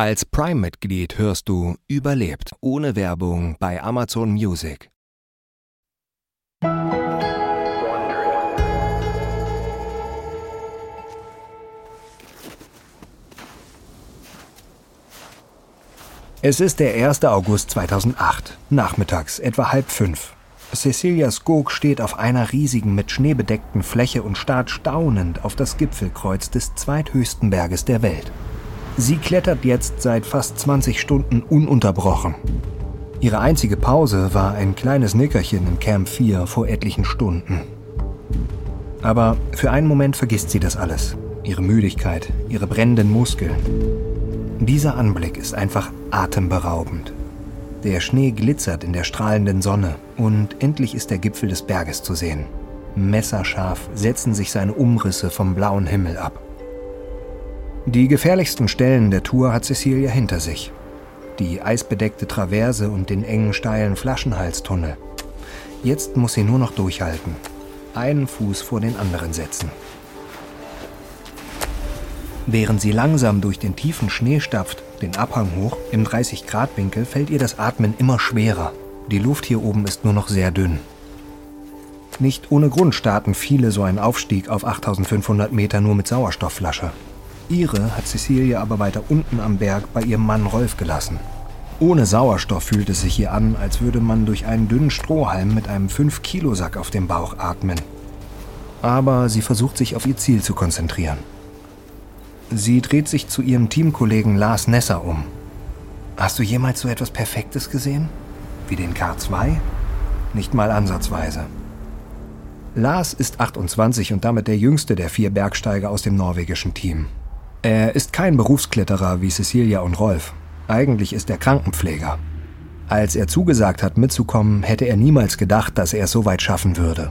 Als Prime-Mitglied hörst du Überlebt ohne Werbung bei Amazon Music. Es ist der 1. August 2008, nachmittags etwa halb fünf. Cecilia Skog steht auf einer riesigen, mit Schnee bedeckten Fläche und starrt staunend auf das Gipfelkreuz des zweithöchsten Berges der Welt. Sie klettert jetzt seit fast 20 Stunden ununterbrochen. Ihre einzige Pause war ein kleines Nickerchen im Camp 4 vor etlichen Stunden. Aber für einen Moment vergisst sie das alles. Ihre Müdigkeit, ihre brennenden Muskeln. Dieser Anblick ist einfach atemberaubend. Der Schnee glitzert in der strahlenden Sonne und endlich ist der Gipfel des Berges zu sehen. Messerscharf setzen sich seine Umrisse vom blauen Himmel ab. Die gefährlichsten Stellen der Tour hat Cecilia hinter sich. Die eisbedeckte Traverse und den engen steilen Flaschenhalstunnel. Jetzt muss sie nur noch durchhalten. Einen Fuß vor den anderen setzen. Während sie langsam durch den tiefen Schnee stapft, den Abhang hoch, im 30-Grad-Winkel, fällt ihr das Atmen immer schwerer. Die Luft hier oben ist nur noch sehr dünn. Nicht ohne Grund starten viele so einen Aufstieg auf 8500 Meter nur mit Sauerstoffflasche. Ihre hat Cecilia aber weiter unten am Berg bei ihrem Mann Rolf gelassen. Ohne Sauerstoff fühlt es sich hier an, als würde man durch einen dünnen Strohhalm mit einem 5-Kilo-Sack auf dem Bauch atmen. Aber sie versucht sich auf ihr Ziel zu konzentrieren. Sie dreht sich zu ihrem Teamkollegen Lars Nesser um. Hast du jemals so etwas Perfektes gesehen? Wie den K2? Nicht mal ansatzweise. Lars ist 28 und damit der jüngste der vier Bergsteiger aus dem norwegischen Team. Er ist kein Berufskletterer wie Cecilia und Rolf. Eigentlich ist er Krankenpfleger. Als er zugesagt hat, mitzukommen, hätte er niemals gedacht, dass er es so weit schaffen würde.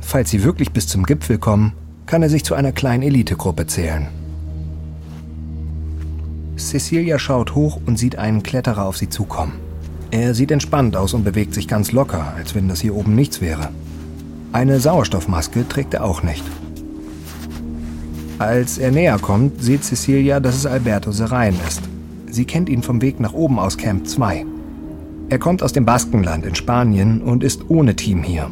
Falls sie wirklich bis zum Gipfel kommen, kann er sich zu einer kleinen Elitegruppe zählen. Cecilia schaut hoch und sieht einen Kletterer auf sie zukommen. Er sieht entspannt aus und bewegt sich ganz locker, als wenn das hier oben nichts wäre. Eine Sauerstoffmaske trägt er auch nicht. Als er näher kommt, sieht Cecilia, dass es Alberto Serein ist. Sie kennt ihn vom Weg nach oben aus Camp 2. Er kommt aus dem Baskenland in Spanien und ist ohne Team hier.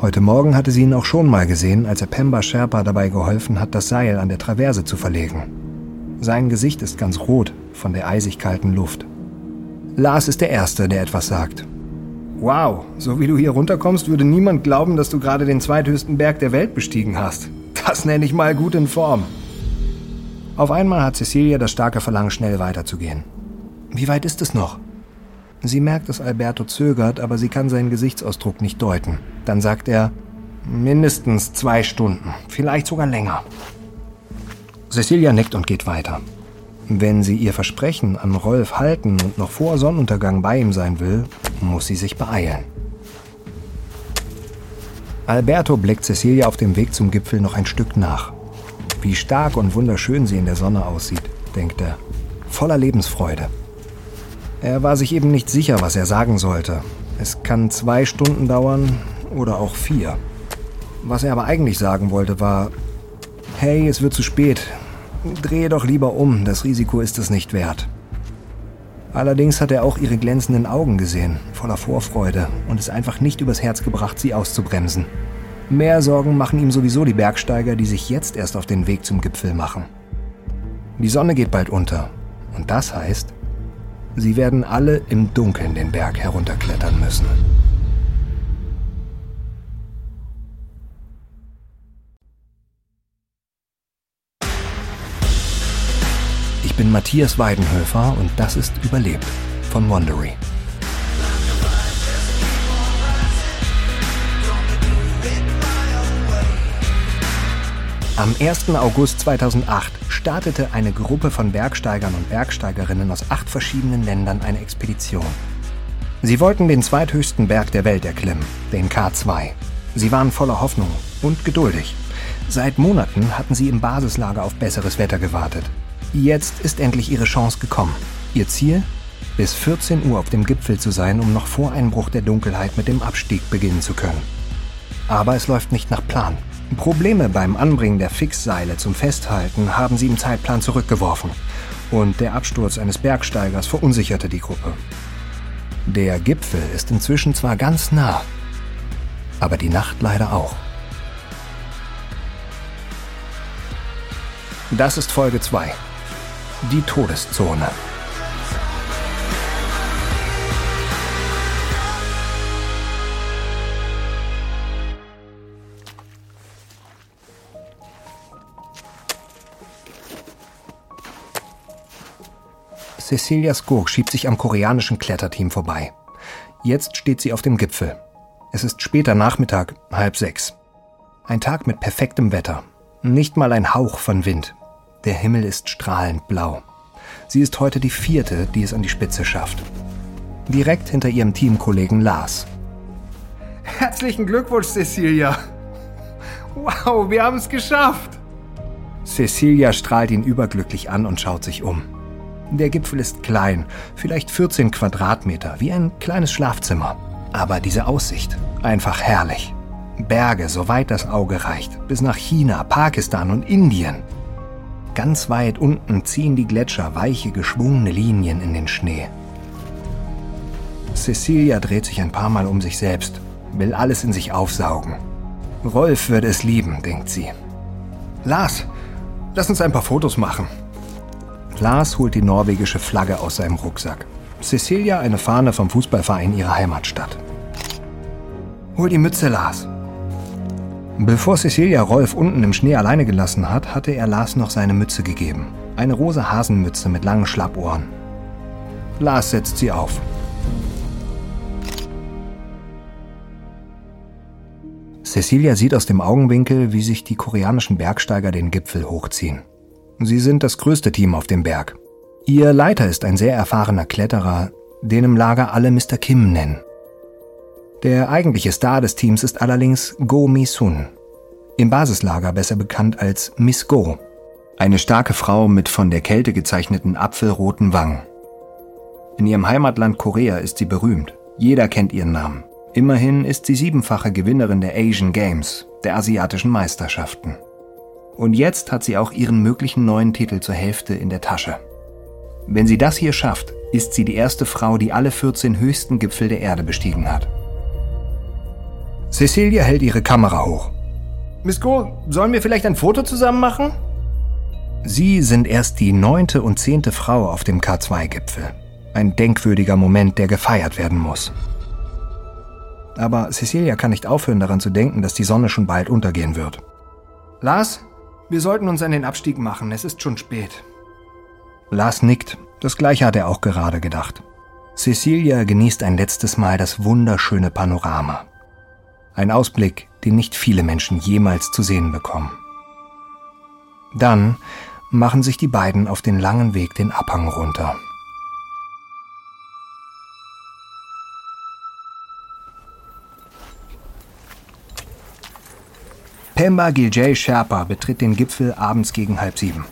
Heute Morgen hatte sie ihn auch schon mal gesehen, als er Pemba Sherpa dabei geholfen hat, das Seil an der Traverse zu verlegen. Sein Gesicht ist ganz rot von der eisig kalten Luft. Lars ist der Erste, der etwas sagt. Wow, so wie du hier runterkommst, würde niemand glauben, dass du gerade den zweithöchsten Berg der Welt bestiegen hast. Das nenne ich mal gut in Form. Auf einmal hat Cecilia das starke Verlangen, schnell weiterzugehen. Wie weit ist es noch? Sie merkt, dass Alberto zögert, aber sie kann seinen Gesichtsausdruck nicht deuten. Dann sagt er, mindestens zwei Stunden, vielleicht sogar länger. Cecilia nickt und geht weiter. Wenn sie ihr Versprechen an Rolf halten und noch vor Sonnenuntergang bei ihm sein will, muss sie sich beeilen. Alberto blickt Cecilia auf dem Weg zum Gipfel noch ein Stück nach. Wie stark und wunderschön sie in der Sonne aussieht, denkt er, voller Lebensfreude. Er war sich eben nicht sicher, was er sagen sollte. Es kann zwei Stunden dauern oder auch vier. Was er aber eigentlich sagen wollte, war, Hey, es wird zu spät. Drehe doch lieber um, das Risiko ist es nicht wert. Allerdings hat er auch ihre glänzenden Augen gesehen, voller Vorfreude, und es einfach nicht übers Herz gebracht, sie auszubremsen. Mehr Sorgen machen ihm sowieso die Bergsteiger, die sich jetzt erst auf den Weg zum Gipfel machen. Die Sonne geht bald unter, und das heißt, sie werden alle im Dunkeln den Berg herunterklettern müssen. Bin Matthias Weidenhöfer und das ist Überlebt von Wandery. Am 1. August 2008 startete eine Gruppe von Bergsteigern und Bergsteigerinnen aus acht verschiedenen Ländern eine Expedition. Sie wollten den zweithöchsten Berg der Welt erklimmen, den K2. Sie waren voller Hoffnung und geduldig. Seit Monaten hatten sie im Basislager auf besseres Wetter gewartet. Jetzt ist endlich ihre Chance gekommen. Ihr Ziel? Bis 14 Uhr auf dem Gipfel zu sein, um noch vor Einbruch der Dunkelheit mit dem Abstieg beginnen zu können. Aber es läuft nicht nach Plan. Probleme beim Anbringen der Fixseile zum Festhalten haben sie im Zeitplan zurückgeworfen. Und der Absturz eines Bergsteigers verunsicherte die Gruppe. Der Gipfel ist inzwischen zwar ganz nah, aber die Nacht leider auch. Das ist Folge 2. Die Todeszone. Cecilia Skog schiebt sich am koreanischen Kletterteam vorbei. Jetzt steht sie auf dem Gipfel. Es ist später Nachmittag, halb sechs. Ein Tag mit perfektem Wetter. Nicht mal ein Hauch von Wind. Der Himmel ist strahlend blau. Sie ist heute die vierte, die es an die Spitze schafft. Direkt hinter ihrem Teamkollegen Lars. Herzlichen Glückwunsch, Cecilia. Wow, wir haben es geschafft. Cecilia strahlt ihn überglücklich an und schaut sich um. Der Gipfel ist klein, vielleicht 14 Quadratmeter, wie ein kleines Schlafzimmer. Aber diese Aussicht, einfach herrlich. Berge, soweit das Auge reicht, bis nach China, Pakistan und Indien. Ganz weit unten ziehen die Gletscher weiche, geschwungene Linien in den Schnee. Cecilia dreht sich ein paar Mal um sich selbst, will alles in sich aufsaugen. Rolf würde es lieben, denkt sie. Lars, lass uns ein paar Fotos machen. Lars holt die norwegische Flagge aus seinem Rucksack. Cecilia eine Fahne vom Fußballverein ihrer Heimatstadt. Hol die Mütze, Lars. Bevor Cecilia Rolf unten im Schnee alleine gelassen hat, hatte er Lars noch seine Mütze gegeben. Eine rosa Hasenmütze mit langen Schlappohren. Lars setzt sie auf. Cecilia sieht aus dem Augenwinkel, wie sich die koreanischen Bergsteiger den Gipfel hochziehen. Sie sind das größte Team auf dem Berg. Ihr Leiter ist ein sehr erfahrener Kletterer, den im Lager alle Mr. Kim nennen. Der eigentliche Star des Teams ist allerdings Go Mi-sun, im Basislager besser bekannt als Miss Go, eine starke Frau mit von der Kälte gezeichneten apfelroten Wangen. In ihrem Heimatland Korea ist sie berühmt. Jeder kennt ihren Namen. Immerhin ist sie siebenfache Gewinnerin der Asian Games, der asiatischen Meisterschaften. Und jetzt hat sie auch ihren möglichen neuen Titel zur Hälfte in der Tasche. Wenn sie das hier schafft, ist sie die erste Frau, die alle 14 höchsten Gipfel der Erde bestiegen hat. Cecilia hält ihre Kamera hoch. Miss Go, sollen wir vielleicht ein Foto zusammen machen? Sie sind erst die neunte und zehnte Frau auf dem K2-Gipfel. Ein denkwürdiger Moment, der gefeiert werden muss. Aber Cecilia kann nicht aufhören daran zu denken, dass die Sonne schon bald untergehen wird. Lars, wir sollten uns an den Abstieg machen, es ist schon spät. Lars nickt, das gleiche hat er auch gerade gedacht. Cecilia genießt ein letztes Mal das wunderschöne Panorama. Ein Ausblick, den nicht viele Menschen jemals zu sehen bekommen. Dann machen sich die beiden auf den langen Weg den Abhang runter. Pemba Giljay Sherpa betritt den Gipfel abends gegen halb sieben.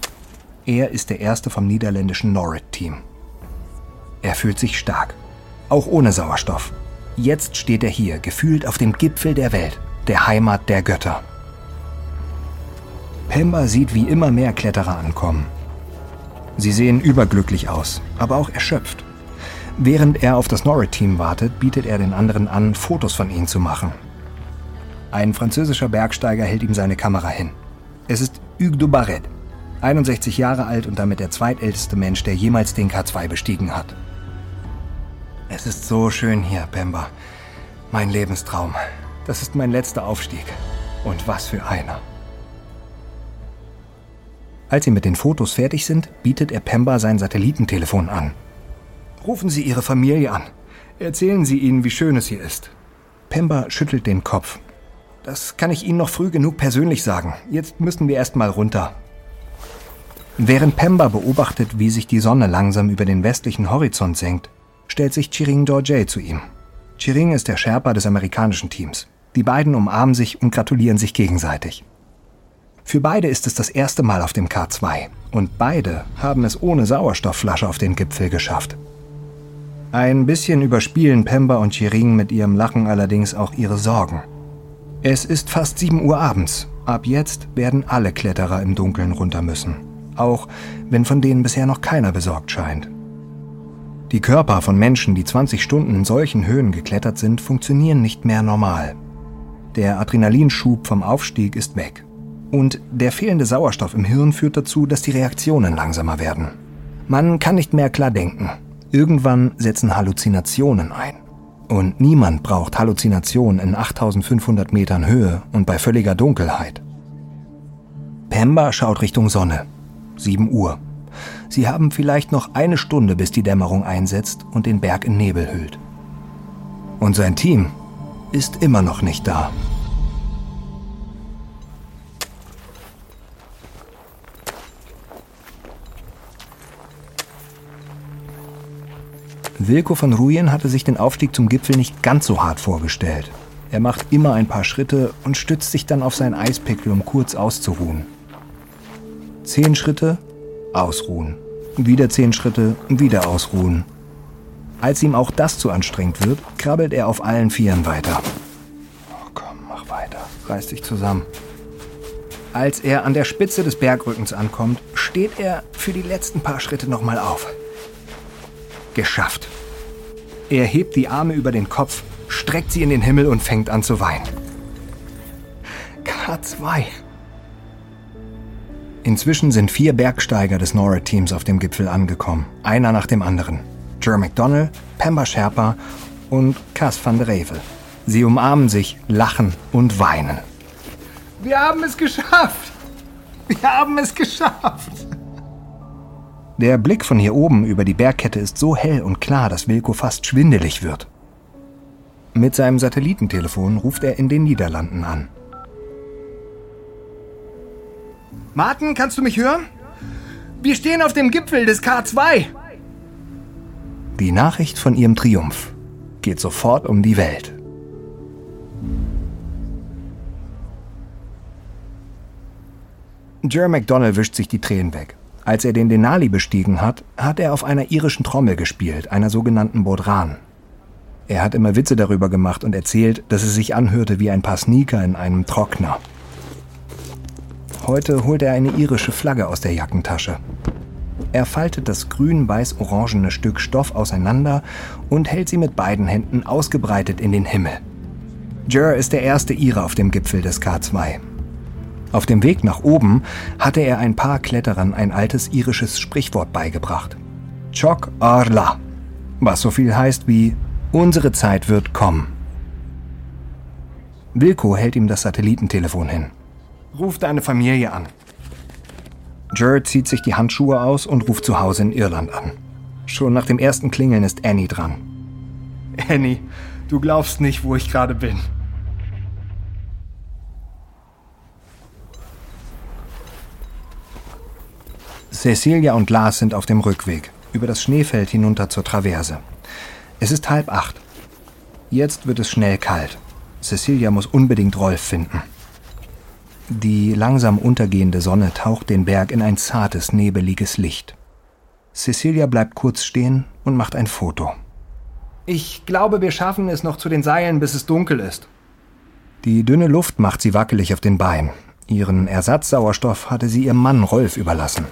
Er ist der erste vom niederländischen Norrit-Team. Er fühlt sich stark, auch ohne Sauerstoff. Jetzt steht er hier, gefühlt auf dem Gipfel der Welt, der Heimat der Götter. Pemba sieht, wie immer mehr Kletterer ankommen. Sie sehen überglücklich aus, aber auch erschöpft. Während er auf das Norrit-Team wartet, bietet er den anderen an, Fotos von ihnen zu machen. Ein französischer Bergsteiger hält ihm seine Kamera hin. Es ist Hugues de Barret, 61 Jahre alt und damit der zweitälteste Mensch, der jemals den K2 bestiegen hat. Es ist so schön hier, Pemba. Mein Lebenstraum. Das ist mein letzter Aufstieg. Und was für einer. Als sie mit den Fotos fertig sind, bietet er Pemba sein Satellitentelefon an. Rufen Sie Ihre Familie an. Erzählen Sie ihnen, wie schön es hier ist. Pemba schüttelt den Kopf. Das kann ich Ihnen noch früh genug persönlich sagen. Jetzt müssen wir erst mal runter. Während Pemba beobachtet, wie sich die Sonne langsam über den westlichen Horizont senkt, stellt sich Chiring Dorje zu ihm. Chiring ist der Sherpa des amerikanischen Teams. Die beiden umarmen sich und gratulieren sich gegenseitig. Für beide ist es das erste Mal auf dem K2 und beide haben es ohne Sauerstoffflasche auf den Gipfel geschafft. Ein bisschen überspielen Pemba und Chiring mit ihrem Lachen allerdings auch ihre Sorgen. Es ist fast 7 Uhr abends. Ab jetzt werden alle Kletterer im Dunkeln runter müssen. auch wenn von denen bisher noch keiner besorgt scheint. Die Körper von Menschen, die 20 Stunden in solchen Höhen geklettert sind, funktionieren nicht mehr normal. Der Adrenalinschub vom Aufstieg ist weg. Und der fehlende Sauerstoff im Hirn führt dazu, dass die Reaktionen langsamer werden. Man kann nicht mehr klar denken. Irgendwann setzen Halluzinationen ein. Und niemand braucht Halluzinationen in 8500 Metern Höhe und bei völliger Dunkelheit. Pemba schaut Richtung Sonne. 7 Uhr. Sie haben vielleicht noch eine Stunde, bis die Dämmerung einsetzt und den Berg in Nebel hüllt. Und sein Team ist immer noch nicht da. Wilko von Ruyen hatte sich den Aufstieg zum Gipfel nicht ganz so hart vorgestellt. Er macht immer ein paar Schritte und stützt sich dann auf seinen Eispickel, um kurz auszuruhen. Zehn Schritte, ausruhen. Wieder zehn Schritte, wieder ausruhen. Als ihm auch das zu anstrengend wird, krabbelt er auf allen Vieren weiter. Oh, komm, mach weiter. Reiß dich zusammen. Als er an der Spitze des Bergrückens ankommt, steht er für die letzten paar Schritte nochmal auf. Geschafft. Er hebt die Arme über den Kopf, streckt sie in den Himmel und fängt an zu weinen. K2. Inzwischen sind vier Bergsteiger des NORAD-Teams auf dem Gipfel angekommen, einer nach dem anderen. Jer McDonnell, Pemba Sherpa und Cass van der Revel. Sie umarmen sich, lachen und weinen. Wir haben es geschafft! Wir haben es geschafft! Der Blick von hier oben über die Bergkette ist so hell und klar, dass Wilko fast schwindelig wird. Mit seinem Satellitentelefon ruft er in den Niederlanden an. Martin, kannst du mich hören? Wir stehen auf dem Gipfel des K2. Die Nachricht von ihrem Triumph geht sofort um die Welt. Jer McDonnell wischt sich die Tränen weg. Als er den Denali bestiegen hat, hat er auf einer irischen Trommel gespielt, einer sogenannten Bodran. Er hat immer Witze darüber gemacht und erzählt, dass es sich anhörte wie ein paar Sneaker in einem Trockner. Heute holt er eine irische Flagge aus der Jackentasche. Er faltet das grün-weiß-orangene Stück Stoff auseinander und hält sie mit beiden Händen ausgebreitet in den Himmel. Jer ist der erste Ire auf dem Gipfel des K2. Auf dem Weg nach oben hatte er ein paar Kletterern ein altes irisches Sprichwort beigebracht. Chok Arla, was so viel heißt wie Unsere Zeit wird kommen. Wilko hält ihm das Satellitentelefon hin. Ruf deine Familie an. Jer zieht sich die Handschuhe aus und ruft zu Hause in Irland an. Schon nach dem ersten Klingeln ist Annie dran. Annie, du glaubst nicht, wo ich gerade bin. Cecilia und Lars sind auf dem Rückweg, über das Schneefeld hinunter zur Traverse. Es ist halb acht. Jetzt wird es schnell kalt. Cecilia muss unbedingt Rolf finden. Die langsam untergehende Sonne taucht den Berg in ein zartes, nebeliges Licht. Cecilia bleibt kurz stehen und macht ein Foto. Ich glaube, wir schaffen es noch zu den Seilen, bis es dunkel ist. Die dünne Luft macht sie wackelig auf den Beinen. Ihren Ersatzsauerstoff hatte sie ihrem Mann Rolf überlassen.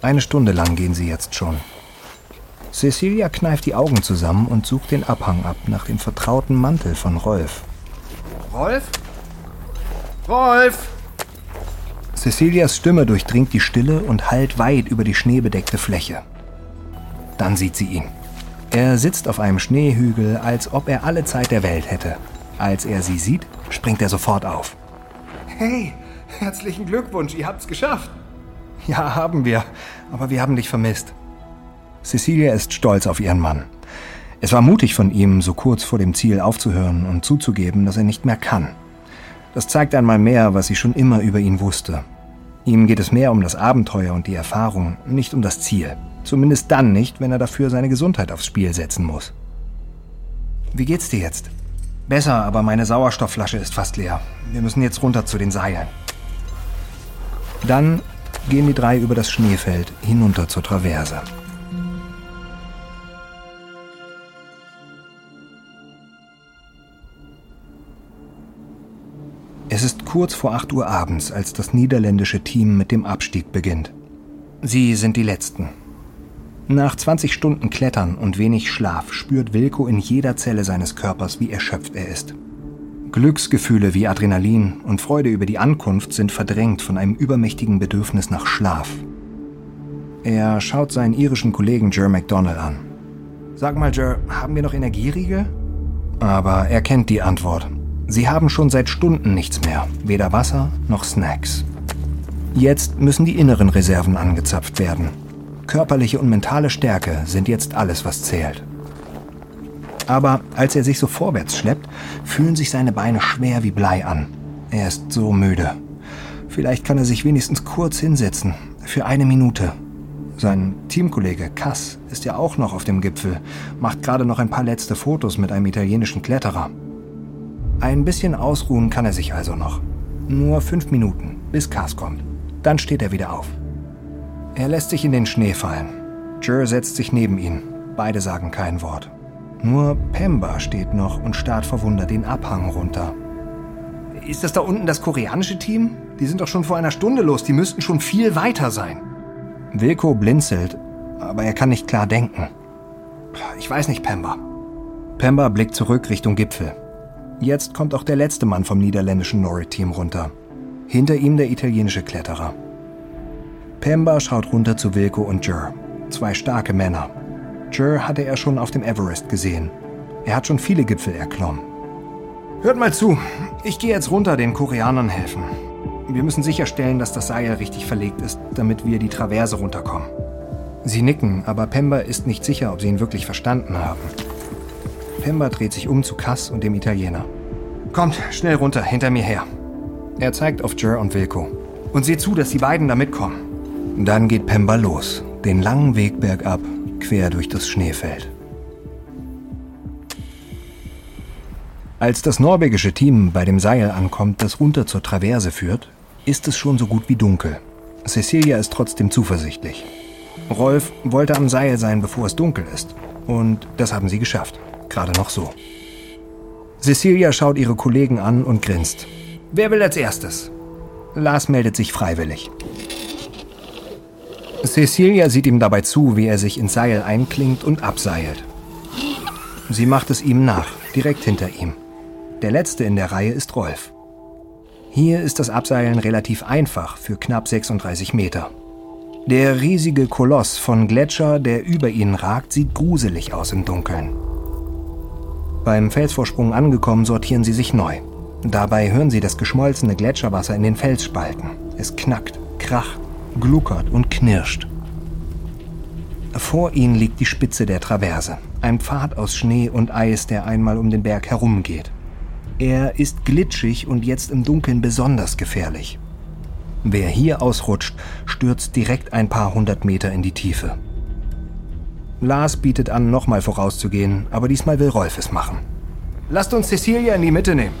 Eine Stunde lang gehen sie jetzt schon. Cecilia kneift die Augen zusammen und sucht den Abhang ab nach dem vertrauten Mantel von Rolf. Rolf? Rolf! Cecilias Stimme durchdringt die Stille und hallt weit über die schneebedeckte Fläche. Dann sieht sie ihn. Er sitzt auf einem Schneehügel, als ob er alle Zeit der Welt hätte. Als er sie sieht, springt er sofort auf. Hey, herzlichen Glückwunsch, ihr habt's geschafft. Ja, haben wir. Aber wir haben dich vermisst. Cecilia ist stolz auf ihren Mann. Es war mutig von ihm, so kurz vor dem Ziel aufzuhören und zuzugeben, dass er nicht mehr kann. Das zeigt einmal mehr, was sie schon immer über ihn wusste. Ihm geht es mehr um das Abenteuer und die Erfahrung, nicht um das Ziel. Zumindest dann nicht, wenn er dafür seine Gesundheit aufs Spiel setzen muss. Wie geht's dir jetzt? Besser, aber meine Sauerstoffflasche ist fast leer. Wir müssen jetzt runter zu den Seilen. Dann gehen die drei über das Schneefeld hinunter zur Traverse. Kurz vor 8 Uhr abends, als das niederländische Team mit dem Abstieg beginnt. Sie sind die Letzten. Nach 20 Stunden Klettern und wenig Schlaf spürt Wilko in jeder Zelle seines Körpers, wie erschöpft er ist. Glücksgefühle wie Adrenalin und Freude über die Ankunft sind verdrängt von einem übermächtigen Bedürfnis nach Schlaf. Er schaut seinen irischen Kollegen Jer McDonald an. Sag mal, Jer, haben wir noch Energieriegel? Aber er kennt die Antwort. Sie haben schon seit Stunden nichts mehr, weder Wasser noch Snacks. Jetzt müssen die inneren Reserven angezapft werden. Körperliche und mentale Stärke sind jetzt alles, was zählt. Aber als er sich so vorwärts schleppt, fühlen sich seine Beine schwer wie Blei an. Er ist so müde. Vielleicht kann er sich wenigstens kurz hinsetzen, für eine Minute. Sein Teamkollege Cass ist ja auch noch auf dem Gipfel, macht gerade noch ein paar letzte Fotos mit einem italienischen Kletterer. Ein bisschen ausruhen kann er sich also noch. Nur fünf Minuten, bis Cass kommt. Dann steht er wieder auf. Er lässt sich in den Schnee fallen. Jer setzt sich neben ihn. Beide sagen kein Wort. Nur Pemba steht noch und starrt verwundert den Abhang runter. Ist das da unten das koreanische Team? Die sind doch schon vor einer Stunde los. Die müssten schon viel weiter sein. Wilko blinzelt, aber er kann nicht klar denken. Ich weiß nicht, Pemba. Pemba blickt zurück Richtung Gipfel. Jetzt kommt auch der letzte Mann vom niederländischen Norrie-Team runter. Hinter ihm der italienische Kletterer. Pemba schaut runter zu Wilko und Jer. Zwei starke Männer. Jer hatte er schon auf dem Everest gesehen. Er hat schon viele Gipfel erklommen. Hört mal zu, ich gehe jetzt runter den Koreanern helfen. Wir müssen sicherstellen, dass das Seil richtig verlegt ist, damit wir die Traverse runterkommen. Sie nicken, aber Pemba ist nicht sicher, ob sie ihn wirklich verstanden haben. Pemba dreht sich um zu Cass und dem Italiener. Kommt, schnell runter, hinter mir her. Er zeigt auf Jer und Wilko. Und seht zu, dass die beiden da mitkommen. Dann geht Pemba los, den langen Weg bergab, quer durch das Schneefeld. Als das norwegische Team bei dem Seil ankommt, das runter zur Traverse führt, ist es schon so gut wie dunkel. Cecilia ist trotzdem zuversichtlich. Rolf wollte am Seil sein, bevor es dunkel ist. Und das haben sie geschafft. Gerade noch so. Cecilia schaut ihre Kollegen an und grinst. Wer will als erstes? Lars meldet sich freiwillig. Cecilia sieht ihm dabei zu, wie er sich ins Seil einklingt und abseilt. Sie macht es ihm nach, direkt hinter ihm. Der letzte in der Reihe ist Rolf. Hier ist das Abseilen relativ einfach für knapp 36 Meter. Der riesige Koloss von Gletscher, der über ihnen ragt, sieht gruselig aus im Dunkeln. Beim Felsvorsprung angekommen, sortieren sie sich neu. Dabei hören sie das geschmolzene Gletscherwasser in den Felsspalten. Es knackt, kracht gluckert und knirscht. Vor ihnen liegt die Spitze der Traverse, ein Pfad aus Schnee und Eis, der einmal um den Berg herumgeht. Er ist glitschig und jetzt im Dunkeln besonders gefährlich. Wer hier ausrutscht, stürzt direkt ein paar hundert Meter in die Tiefe. Lars bietet an, nochmal vorauszugehen, aber diesmal will Rolf es machen. Lasst uns Cecilia in die Mitte nehmen.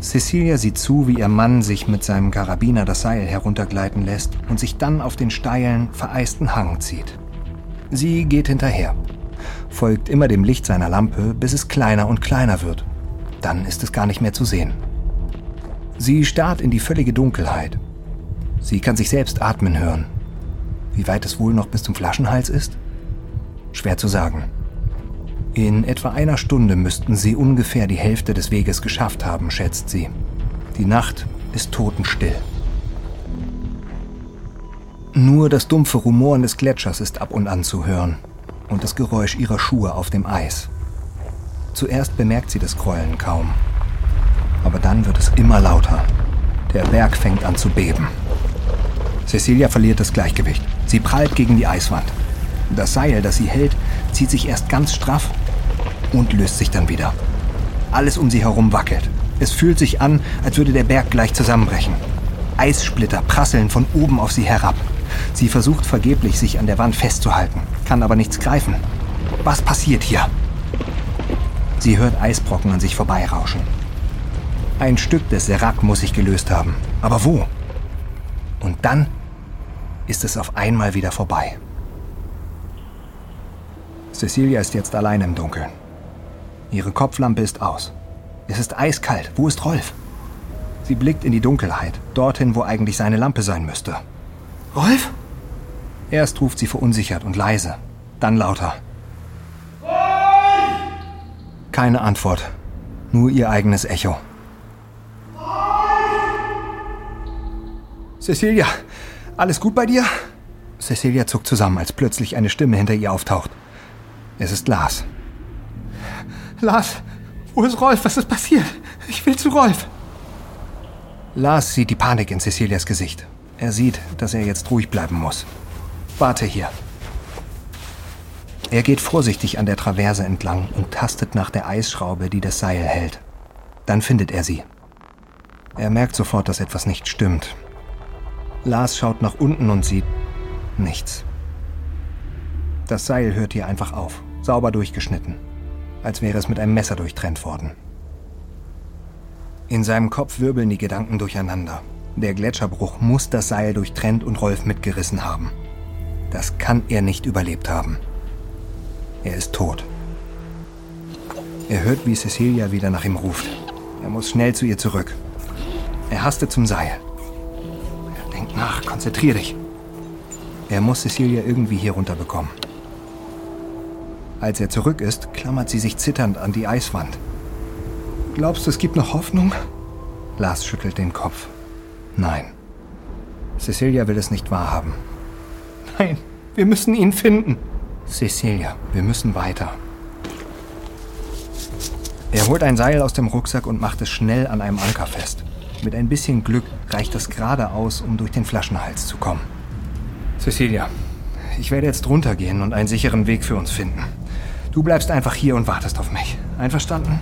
Cecilia sieht zu, wie ihr Mann sich mit seinem Karabiner das Seil heruntergleiten lässt und sich dann auf den steilen, vereisten Hang zieht. Sie geht hinterher, folgt immer dem Licht seiner Lampe, bis es kleiner und kleiner wird. Dann ist es gar nicht mehr zu sehen. Sie starrt in die völlige Dunkelheit. Sie kann sich selbst atmen hören. Wie weit es wohl noch bis zum Flaschenhals ist? Schwer zu sagen. In etwa einer Stunde müssten sie ungefähr die Hälfte des Weges geschafft haben, schätzt sie. Die Nacht ist totenstill. Nur das dumpfe Rumoren des Gletschers ist ab und an zu hören und das Geräusch ihrer Schuhe auf dem Eis. Zuerst bemerkt sie das Grollen kaum. Aber dann wird es immer lauter. Der Berg fängt an zu beben. Cecilia verliert das Gleichgewicht. Sie prallt gegen die Eiswand. Das Seil, das sie hält, zieht sich erst ganz straff und löst sich dann wieder. Alles um sie herum wackelt. Es fühlt sich an, als würde der Berg gleich zusammenbrechen. Eissplitter prasseln von oben auf sie herab. Sie versucht vergeblich, sich an der Wand festzuhalten, kann aber nichts greifen. Was passiert hier? Sie hört Eisbrocken an sich vorbeirauschen. Ein Stück des Serac muss sich gelöst haben. Aber wo? Und dann ist es auf einmal wieder vorbei. Cecilia ist jetzt allein im Dunkeln. Ihre Kopflampe ist aus. Es ist eiskalt. Wo ist Rolf? Sie blickt in die Dunkelheit, dorthin, wo eigentlich seine Lampe sein müsste. Rolf? Erst ruft sie verunsichert und leise, dann lauter. Keine Antwort, nur ihr eigenes Echo. Cecilia, alles gut bei dir? Cecilia zuckt zusammen, als plötzlich eine Stimme hinter ihr auftaucht. Es ist Lars. Lars, wo ist Rolf? Was ist passiert? Ich will zu Rolf. Lars sieht die Panik in Cecilias Gesicht. Er sieht, dass er jetzt ruhig bleiben muss. Warte hier. Er geht vorsichtig an der Traverse entlang und tastet nach der Eisschraube, die das Seil hält. Dann findet er sie. Er merkt sofort, dass etwas nicht stimmt. Lars schaut nach unten und sieht nichts. Das Seil hört hier einfach auf, sauber durchgeschnitten, als wäre es mit einem Messer durchtrennt worden. In seinem Kopf wirbeln die Gedanken durcheinander. Der Gletscherbruch muss das Seil durchtrennt und Rolf mitgerissen haben. Das kann er nicht überlebt haben. Er ist tot. Er hört, wie Cecilia wieder nach ihm ruft. Er muss schnell zu ihr zurück. Er hastet zum Seil. Denk nach, konzentrier dich. Er muss Cecilia irgendwie hier runterbekommen. Als er zurück ist, klammert sie sich zitternd an die Eiswand. Glaubst du, es gibt noch Hoffnung? Lars schüttelt den Kopf. Nein. Cecilia will es nicht wahrhaben. Nein, wir müssen ihn finden. Cecilia, wir müssen weiter. Er holt ein Seil aus dem Rucksack und macht es schnell an einem Anker fest. Mit ein bisschen Glück reicht das gerade aus, um durch den Flaschenhals zu kommen. Cecilia, ich werde jetzt runtergehen und einen sicheren Weg für uns finden. Du bleibst einfach hier und wartest auf mich. Einverstanden?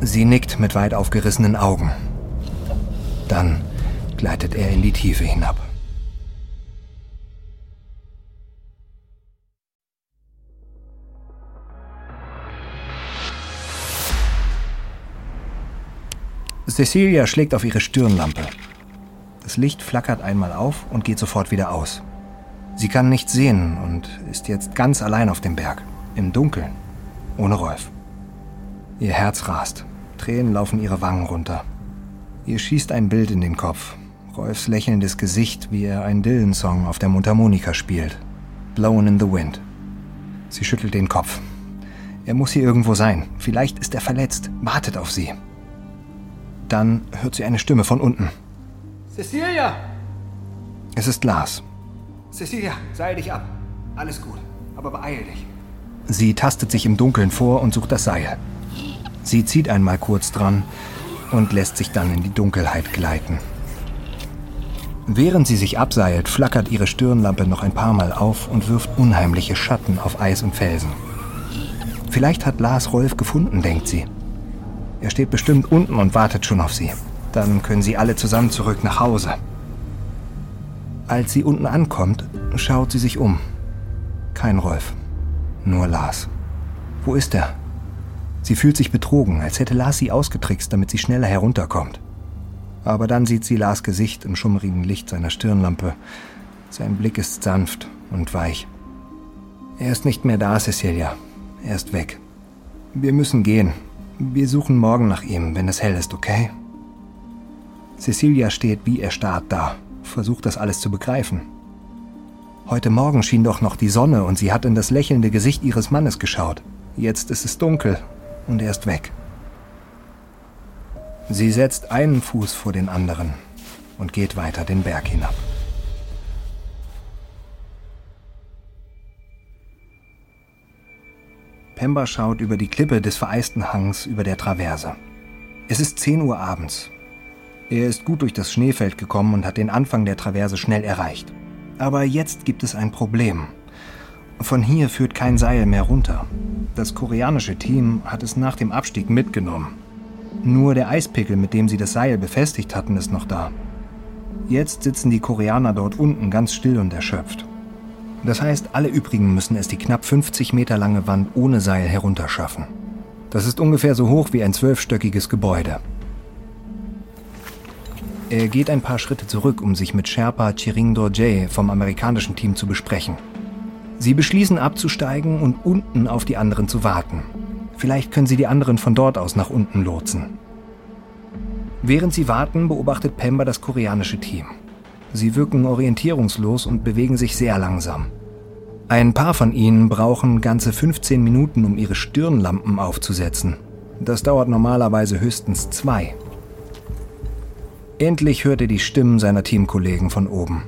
Sie nickt mit weit aufgerissenen Augen. Dann gleitet er in die Tiefe hinab. Cecilia schlägt auf ihre Stirnlampe. Das Licht flackert einmal auf und geht sofort wieder aus. Sie kann nichts sehen und ist jetzt ganz allein auf dem Berg, im Dunkeln, ohne Rolf. Ihr Herz rast, Tränen laufen ihre Wangen runter. Ihr schießt ein Bild in den Kopf. Rolfs lächelndes Gesicht, wie er einen Dylan-Song auf der Mundharmonika spielt. Blown in the Wind. Sie schüttelt den Kopf. Er muss hier irgendwo sein. Vielleicht ist er verletzt, wartet auf sie. Dann hört sie eine Stimme von unten. Cecilia! Es ist Lars. Cecilia, seil dich ab. Alles gut, aber beeil dich. Sie tastet sich im Dunkeln vor und sucht das Seil. Sie zieht einmal kurz dran und lässt sich dann in die Dunkelheit gleiten. Während sie sich abseilt, flackert ihre Stirnlampe noch ein paar Mal auf und wirft unheimliche Schatten auf Eis und Felsen. Vielleicht hat Lars Rolf gefunden, denkt sie. Er steht bestimmt unten und wartet schon auf sie. Dann können sie alle zusammen zurück nach Hause. Als sie unten ankommt, schaut sie sich um. Kein Rolf, nur Lars. Wo ist er? Sie fühlt sich betrogen, als hätte Lars sie ausgetrickst, damit sie schneller herunterkommt. Aber dann sieht sie Lars Gesicht im schummrigen Licht seiner Stirnlampe. Sein Blick ist sanft und weich. Er ist nicht mehr da, Cecilia. Er ist weg. Wir müssen gehen, wir suchen morgen nach ihm, wenn es hell ist, okay? Cecilia steht wie erstarrt da, versucht das alles zu begreifen. Heute Morgen schien doch noch die Sonne und sie hat in das lächelnde Gesicht ihres Mannes geschaut. Jetzt ist es dunkel und er ist weg. Sie setzt einen Fuß vor den anderen und geht weiter den Berg hinab. Pemba schaut über die Klippe des vereisten Hangs über der Traverse. Es ist 10 Uhr abends. Er ist gut durch das Schneefeld gekommen und hat den Anfang der Traverse schnell erreicht. Aber jetzt gibt es ein Problem. Von hier führt kein Seil mehr runter. Das koreanische Team hat es nach dem Abstieg mitgenommen. Nur der Eispickel, mit dem sie das Seil befestigt hatten, ist noch da. Jetzt sitzen die Koreaner dort unten ganz still und erschöpft. Das heißt, alle übrigen müssen es die knapp 50 Meter lange Wand ohne Seil herunterschaffen. Das ist ungefähr so hoch wie ein zwölfstöckiges Gebäude. Er geht ein paar Schritte zurück, um sich mit Sherpa Chiringdo Jay vom amerikanischen Team zu besprechen. Sie beschließen abzusteigen und unten auf die anderen zu warten. Vielleicht können sie die anderen von dort aus nach unten lotsen. Während sie warten, beobachtet Pemba das koreanische Team. Sie wirken orientierungslos und bewegen sich sehr langsam. Ein paar von ihnen brauchen ganze 15 Minuten, um ihre Stirnlampen aufzusetzen. Das dauert normalerweise höchstens zwei. Endlich hört er die Stimmen seiner Teamkollegen von oben.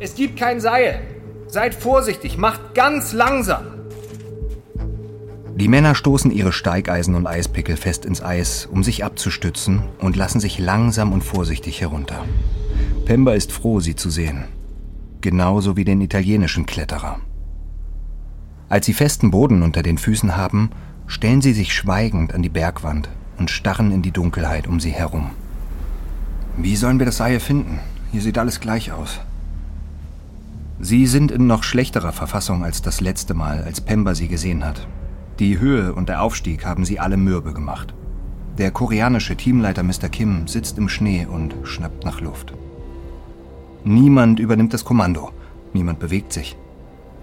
Es gibt kein Seil. Seid vorsichtig, macht ganz langsam. Die Männer stoßen ihre Steigeisen und Eispickel fest ins Eis, um sich abzustützen und lassen sich langsam und vorsichtig herunter. Pemba ist froh, sie zu sehen. Genauso wie den italienischen Kletterer. Als sie festen Boden unter den Füßen haben, stellen sie sich schweigend an die Bergwand und starren in die Dunkelheit um sie herum. Wie sollen wir das Seil finden? Hier sieht alles gleich aus. Sie sind in noch schlechterer Verfassung als das letzte Mal, als Pemba sie gesehen hat. Die Höhe und der Aufstieg haben sie alle mürbe gemacht. Der koreanische Teamleiter Mr. Kim sitzt im Schnee und schnappt nach Luft. Niemand übernimmt das Kommando. Niemand bewegt sich.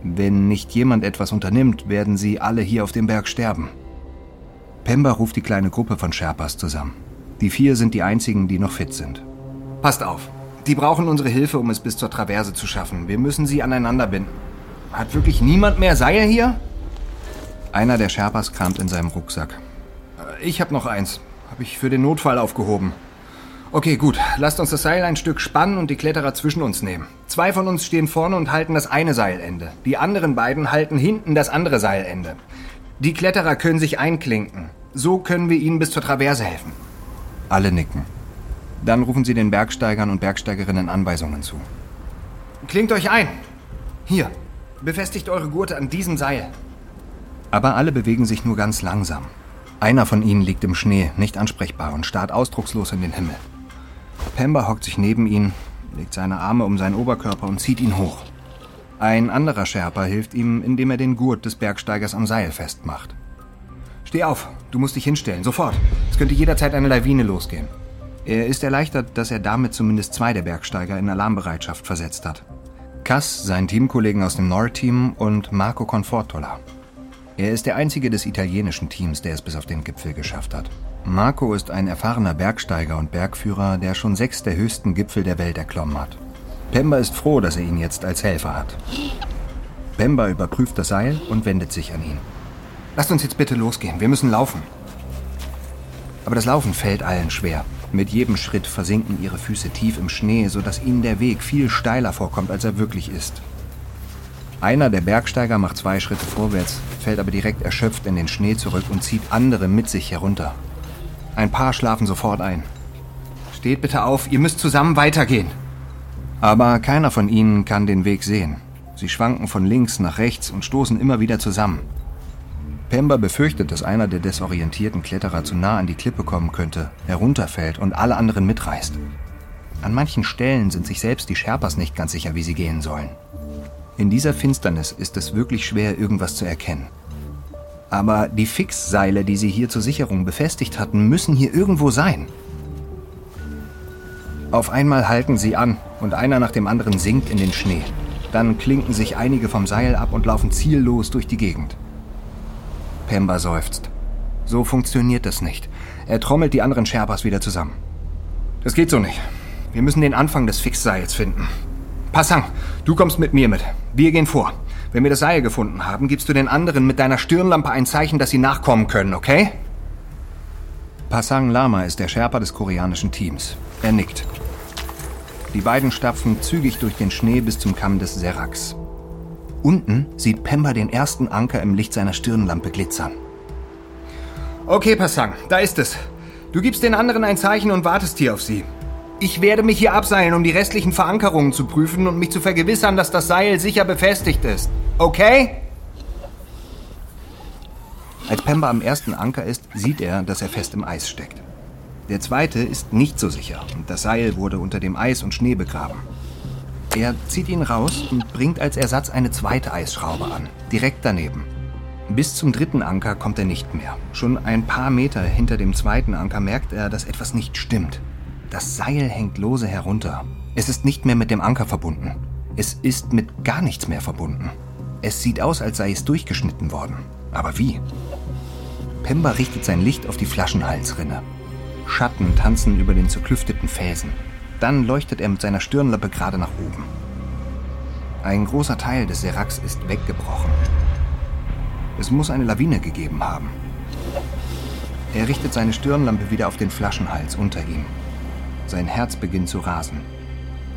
Wenn nicht jemand etwas unternimmt, werden sie alle hier auf dem Berg sterben. Pemba ruft die kleine Gruppe von Sherpas zusammen. Die vier sind die einzigen, die noch fit sind. Passt auf. Die brauchen unsere Hilfe, um es bis zur Traverse zu schaffen. Wir müssen sie aneinander binden. Hat wirklich niemand mehr Seil hier? Einer der Sherpas kramt in seinem Rucksack. Äh, ich habe noch eins. Habe ich für den Notfall aufgehoben. Okay, gut. Lasst uns das Seil ein Stück spannen und die Kletterer zwischen uns nehmen. Zwei von uns stehen vorne und halten das eine Seilende. Die anderen beiden halten hinten das andere Seilende. Die Kletterer können sich einklinken. So können wir ihnen bis zur Traverse helfen. Alle nicken. Dann rufen sie den Bergsteigern und Bergsteigerinnen Anweisungen zu. Klingt euch ein. Hier, befestigt eure Gurte an diesem Seil. Aber alle bewegen sich nur ganz langsam. Einer von ihnen liegt im Schnee, nicht ansprechbar und starrt ausdruckslos in den Himmel. Pemba hockt sich neben ihn, legt seine Arme um seinen Oberkörper und zieht ihn hoch. Ein anderer Sherpa hilft ihm, indem er den Gurt des Bergsteigers am Seil festmacht. Steh auf, du musst dich hinstellen, sofort. Es könnte jederzeit eine Lawine losgehen. Er ist erleichtert, dass er damit zumindest zwei der Bergsteiger in Alarmbereitschaft versetzt hat. Cass, sein Teamkollegen aus dem Nord-Team und Marco Confortola. Er ist der einzige des italienischen Teams, der es bis auf den Gipfel geschafft hat. Marco ist ein erfahrener Bergsteiger und Bergführer, der schon sechs der höchsten Gipfel der Welt erklommen hat. Pemba ist froh, dass er ihn jetzt als Helfer hat. Pemba überprüft das Seil und wendet sich an ihn. Lasst uns jetzt bitte losgehen, wir müssen laufen. Aber das Laufen fällt allen schwer. Mit jedem Schritt versinken ihre Füße tief im Schnee, sodass ihnen der Weg viel steiler vorkommt, als er wirklich ist. Einer der Bergsteiger macht zwei Schritte vorwärts, fällt aber direkt erschöpft in den Schnee zurück und zieht andere mit sich herunter. Ein paar schlafen sofort ein. Steht bitte auf, ihr müsst zusammen weitergehen. Aber keiner von ihnen kann den Weg sehen. Sie schwanken von links nach rechts und stoßen immer wieder zusammen. Pemba befürchtet, dass einer der desorientierten Kletterer zu nah an die Klippe kommen könnte, herunterfällt und alle anderen mitreißt. An manchen Stellen sind sich selbst die Sherpas nicht ganz sicher, wie sie gehen sollen. In dieser Finsternis ist es wirklich schwer, irgendwas zu erkennen. Aber die Fixseile, die sie hier zur Sicherung befestigt hatten, müssen hier irgendwo sein. Auf einmal halten sie an und einer nach dem anderen sinkt in den Schnee. Dann klinken sich einige vom Seil ab und laufen ziellos durch die Gegend. Pemba seufzt. So funktioniert das nicht. Er trommelt die anderen Sherpas wieder zusammen. Das geht so nicht. Wir müssen den Anfang des Fixseils finden. Passang, du kommst mit mir mit. Wir gehen vor. Wenn wir das Seil gefunden haben, gibst du den anderen mit deiner Stirnlampe ein Zeichen, dass sie nachkommen können, okay? Pasang Lama ist der Sherpa des koreanischen Teams. Er nickt. Die beiden stapfen zügig durch den Schnee bis zum Kamm des Seraks. Unten sieht Pemba den ersten Anker im Licht seiner Stirnlampe glitzern. Okay, Pasang, da ist es. Du gibst den anderen ein Zeichen und wartest hier auf sie. Ich werde mich hier abseilen, um die restlichen Verankerungen zu prüfen und mich zu vergewissern, dass das Seil sicher befestigt ist. Okay? Als Pemba am ersten Anker ist, sieht er, dass er fest im Eis steckt. Der zweite ist nicht so sicher und das Seil wurde unter dem Eis und Schnee begraben. Er zieht ihn raus und bringt als Ersatz eine zweite Eisschraube an, direkt daneben. Bis zum dritten Anker kommt er nicht mehr. Schon ein paar Meter hinter dem zweiten Anker merkt er, dass etwas nicht stimmt. Das Seil hängt lose herunter. Es ist nicht mehr mit dem Anker verbunden. Es ist mit gar nichts mehr verbunden. Es sieht aus, als sei es durchgeschnitten worden. Aber wie? Pemba richtet sein Licht auf die Flaschenhalsrinne. Schatten tanzen über den zerklüfteten Felsen. Dann leuchtet er mit seiner Stirnlappe gerade nach oben. Ein großer Teil des Seraks ist weggebrochen. Es muss eine Lawine gegeben haben. Er richtet seine Stirnlampe wieder auf den Flaschenhals unter ihm. Sein Herz beginnt zu rasen.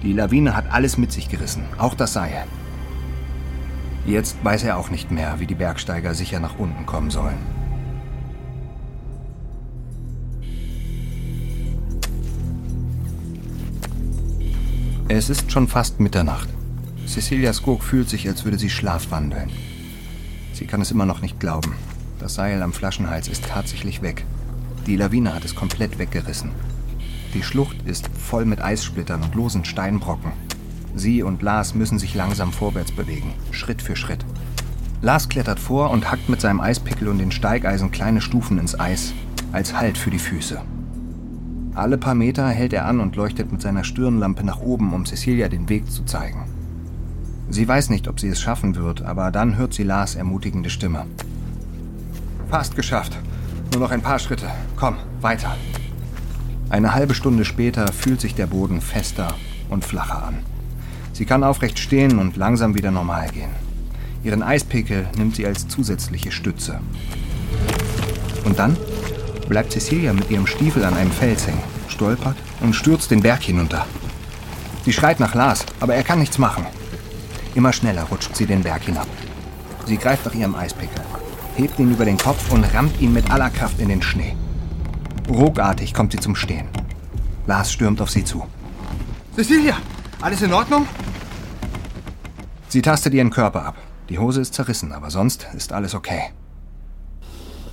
Die Lawine hat alles mit sich gerissen, auch das Seil. Jetzt weiß er auch nicht mehr, wie die Bergsteiger sicher nach unten kommen sollen. Es ist schon fast Mitternacht. Cecilia Skog fühlt sich, als würde sie schlafwandeln. Sie kann es immer noch nicht glauben. Das Seil am Flaschenhals ist tatsächlich weg. Die Lawine hat es komplett weggerissen. Die Schlucht ist voll mit Eissplittern und losen Steinbrocken. Sie und Lars müssen sich langsam vorwärts bewegen, Schritt für Schritt. Lars klettert vor und hackt mit seinem Eispickel und den Steigeisen kleine Stufen ins Eis, als Halt für die Füße. Alle paar Meter hält er an und leuchtet mit seiner Stirnlampe nach oben, um Cecilia den Weg zu zeigen. Sie weiß nicht, ob sie es schaffen wird, aber dann hört sie Lars ermutigende Stimme. Fast geschafft. Nur noch ein paar Schritte. Komm, weiter. Eine halbe Stunde später fühlt sich der Boden fester und flacher an. Sie kann aufrecht stehen und langsam wieder normal gehen. Ihren Eispickel nimmt sie als zusätzliche Stütze. Und dann bleibt Cecilia mit ihrem Stiefel an einem Fels hängen, stolpert und stürzt den Berg hinunter. Sie schreit nach Lars, aber er kann nichts machen. Immer schneller rutscht sie den Berg hinab. Sie greift nach ihrem Eispickel, hebt ihn über den Kopf und rammt ihn mit aller Kraft in den Schnee. Ruckartig kommt sie zum Stehen. Lars stürmt auf sie zu. Cecilia, alles in Ordnung? Sie tastet ihren Körper ab. Die Hose ist zerrissen, aber sonst ist alles okay.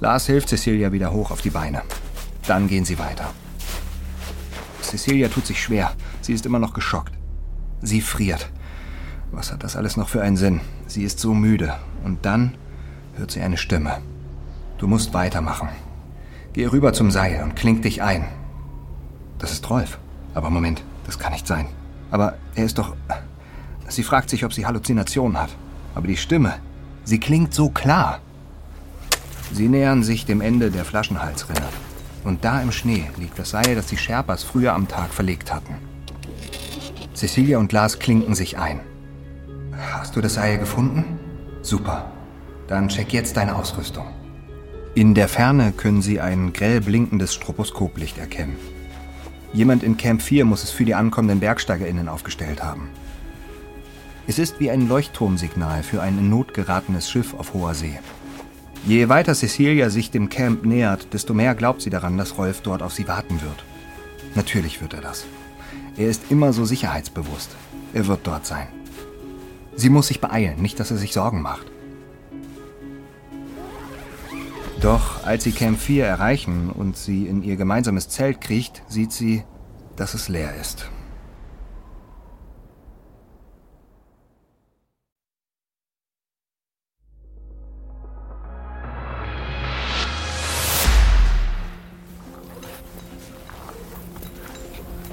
Lars hilft Cecilia wieder hoch auf die Beine. Dann gehen sie weiter. Cecilia tut sich schwer. Sie ist immer noch geschockt. Sie friert. Was hat das alles noch für einen Sinn? Sie ist so müde. Und dann hört sie eine Stimme. Du musst weitermachen. Geh rüber zum Seil und kling dich ein. Das ist Rolf. Aber Moment, das kann nicht sein. Aber er ist doch... Sie fragt sich, ob sie Halluzinationen hat. Aber die Stimme, sie klingt so klar. Sie nähern sich dem Ende der Flaschenhalsrinne. Und da im Schnee liegt das Seil, das die Sherpas früher am Tag verlegt hatten. Cecilia und Lars klinken sich ein. Hast du das Seil gefunden? Super. Dann check jetzt deine Ausrüstung. In der Ferne können sie ein grell blinkendes Stroboskoplicht erkennen. Jemand in Camp 4 muss es für die ankommenden BergsteigerInnen aufgestellt haben. Es ist wie ein Leuchtturmsignal für ein in Not geratenes Schiff auf hoher See. Je weiter Cecilia sich dem Camp nähert, desto mehr glaubt sie daran, dass Rolf dort auf sie warten wird. Natürlich wird er das. Er ist immer so sicherheitsbewusst. Er wird dort sein. Sie muss sich beeilen, nicht dass er sich Sorgen macht. Doch als sie Camp 4 erreichen und sie in ihr gemeinsames Zelt kriecht, sieht sie, dass es leer ist.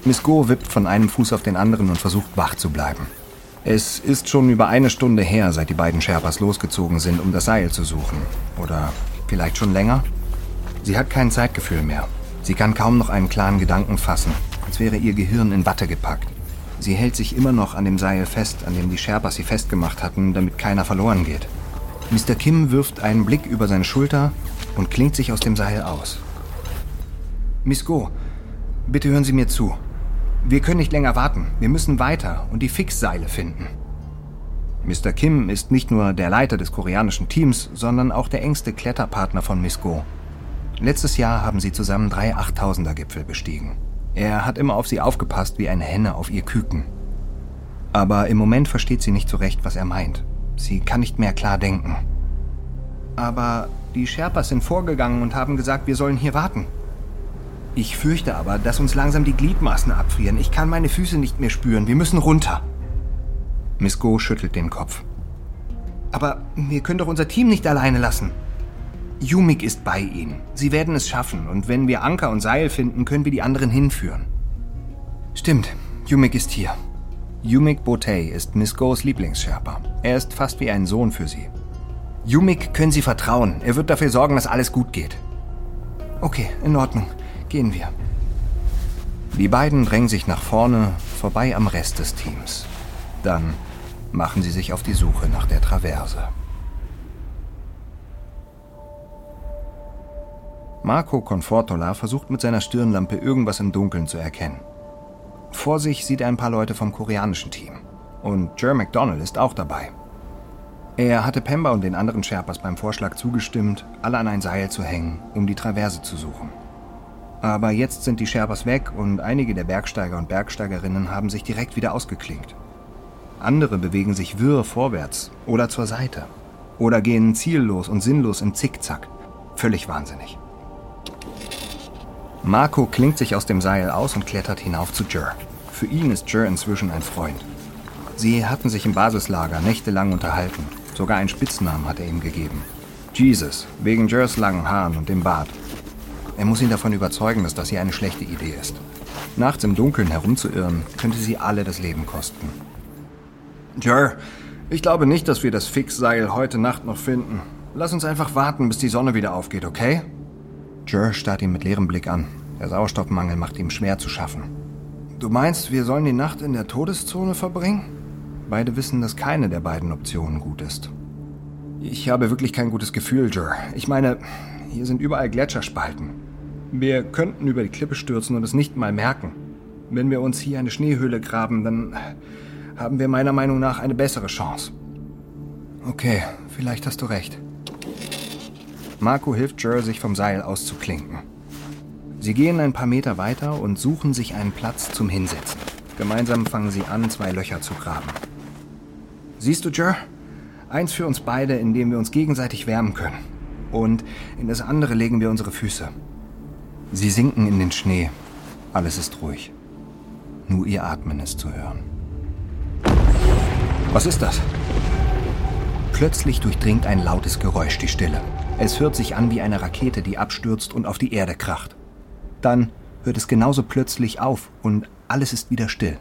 Miss Go wippt von einem Fuß auf den anderen und versucht wach zu bleiben. Es ist schon über eine Stunde her, seit die beiden Sherpas losgezogen sind, um das Seil zu suchen. Oder vielleicht schon länger? Sie hat kein Zeitgefühl mehr. Sie kann kaum noch einen klaren Gedanken fassen, als wäre ihr Gehirn in Watte gepackt. Sie hält sich immer noch an dem Seil fest, an dem die Sherpas sie festgemacht hatten, damit keiner verloren geht. Mr. Kim wirft einen Blick über seine Schulter und klingt sich aus dem Seil aus. Miss Go, bitte hören Sie mir zu. Wir können nicht länger warten. Wir müssen weiter und die Fixseile finden. Mr. Kim ist nicht nur der Leiter des koreanischen Teams, sondern auch der engste Kletterpartner von Miss Go. Letztes Jahr haben sie zusammen drei 8000er Gipfel bestiegen. Er hat immer auf sie aufgepasst wie eine Henne auf ihr Küken. Aber im Moment versteht sie nicht so recht, was er meint. Sie kann nicht mehr klar denken. Aber die Sherpas sind vorgegangen und haben gesagt, wir sollen hier warten. Ich fürchte aber, dass uns langsam die Gliedmaßen abfrieren. Ich kann meine Füße nicht mehr spüren. Wir müssen runter. Miss Go schüttelt den Kopf. Aber wir können doch unser Team nicht alleine lassen. Yumik ist bei ihnen. Sie werden es schaffen. Und wenn wir Anker und Seil finden, können wir die anderen hinführen. Stimmt, Yumik ist hier. Yumik Botei ist Miss Go's Lieblingssherpa. Er ist fast wie ein Sohn für sie. Yumik können Sie vertrauen. Er wird dafür sorgen, dass alles gut geht. Okay, in Ordnung. Gehen wir. Die beiden drängen sich nach vorne, vorbei am Rest des Teams. Dann machen sie sich auf die Suche nach der Traverse. Marco Confortola versucht mit seiner Stirnlampe irgendwas im Dunkeln zu erkennen. Vor sich sieht er ein paar Leute vom koreanischen Team. Und Jer McDonald ist auch dabei. Er hatte Pemba und den anderen Sherpas beim Vorschlag zugestimmt, alle an ein Seil zu hängen, um die Traverse zu suchen. Aber jetzt sind die Sherpas weg und einige der Bergsteiger und Bergsteigerinnen haben sich direkt wieder ausgeklinkt. Andere bewegen sich wirr vorwärts oder zur Seite. Oder gehen ziellos und sinnlos im Zickzack. Völlig wahnsinnig. Marco klingt sich aus dem Seil aus und klettert hinauf zu Jer. Für ihn ist Jer inzwischen ein Freund. Sie hatten sich im Basislager nächtelang unterhalten Sogar einen Spitznamen hat er ihm gegeben. Jesus, wegen Jers langen Haaren und dem Bart. Er muss ihn davon überzeugen, dass das hier eine schlechte Idee ist. Nachts im Dunkeln herumzuirren, könnte sie alle das Leben kosten. Jer, ich glaube nicht, dass wir das Fixseil heute Nacht noch finden. Lass uns einfach warten, bis die Sonne wieder aufgeht, okay? Jer starrt ihn mit leerem Blick an. Der Sauerstoffmangel macht ihm schwer zu schaffen. Du meinst, wir sollen die Nacht in der Todeszone verbringen? Beide wissen, dass keine der beiden Optionen gut ist. Ich habe wirklich kein gutes Gefühl, Jer. Ich meine, hier sind überall Gletscherspalten. Wir könnten über die Klippe stürzen und es nicht mal merken. Wenn wir uns hier eine Schneehöhle graben, dann haben wir meiner Meinung nach eine bessere Chance. Okay, vielleicht hast du recht. Marco hilft Jer, sich vom Seil auszuklinken. Sie gehen ein paar Meter weiter und suchen sich einen Platz zum Hinsetzen. Gemeinsam fangen sie an, zwei Löcher zu graben. Siehst du, Jer? Eins für uns beide, in dem wir uns gegenseitig wärmen können. Und in das andere legen wir unsere Füße. Sie sinken in den Schnee. Alles ist ruhig. Nur ihr Atmen ist zu hören. Was ist das? Plötzlich durchdringt ein lautes Geräusch die Stille. Es hört sich an wie eine Rakete, die abstürzt und auf die Erde kracht. Dann hört es genauso plötzlich auf und alles ist wieder still.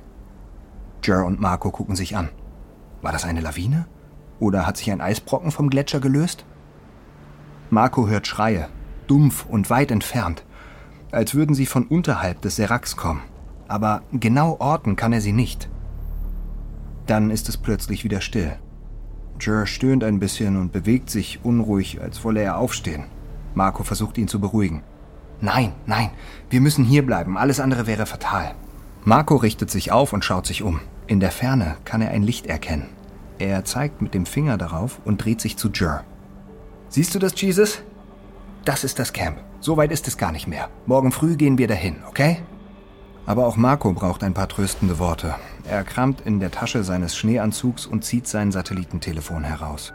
Jer und Marco gucken sich an. War das eine Lawine? Oder hat sich ein Eisbrocken vom Gletscher gelöst? Marco hört Schreie, dumpf und weit entfernt, als würden sie von unterhalb des Seraks kommen. Aber genau orten kann er sie nicht. Dann ist es plötzlich wieder still. Jer stöhnt ein bisschen und bewegt sich unruhig, als wolle er aufstehen. Marco versucht ihn zu beruhigen. Nein, nein, wir müssen hier bleiben, alles andere wäre fatal. Marco richtet sich auf und schaut sich um. In der Ferne kann er ein Licht erkennen. Er zeigt mit dem Finger darauf und dreht sich zu Jer. Siehst du das, Jesus? Das ist das Camp. So weit ist es gar nicht mehr. Morgen früh gehen wir dahin, okay? Aber auch Marco braucht ein paar tröstende Worte. Er kramt in der Tasche seines Schneeanzugs und zieht sein Satellitentelefon heraus.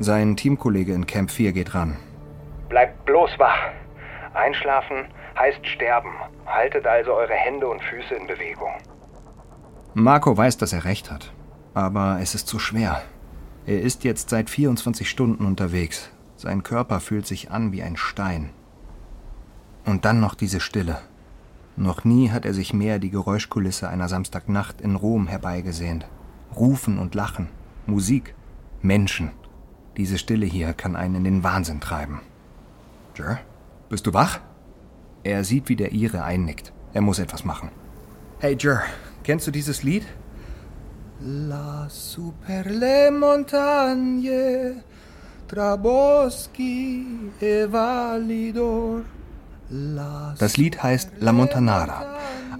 Sein Teamkollege in Camp 4 geht ran. Bleibt bloß wach. Einschlafen heißt sterben. Haltet also eure Hände und Füße in Bewegung. Marco weiß, dass er recht hat. Aber es ist zu schwer. Er ist jetzt seit 24 Stunden unterwegs. Sein Körper fühlt sich an wie ein Stein. Und dann noch diese Stille. Noch nie hat er sich mehr die Geräuschkulisse einer Samstagnacht in Rom herbeigesehnt. Rufen und Lachen, Musik, Menschen. Diese Stille hier kann einen in den Wahnsinn treiben. Jer, bist du wach? Er sieht, wie der Ire einnickt. Er muss etwas machen. Hey Jer, Kennst du dieses Lied? La super le montagne, tra boschi e validor. Das Lied heißt La Montanara,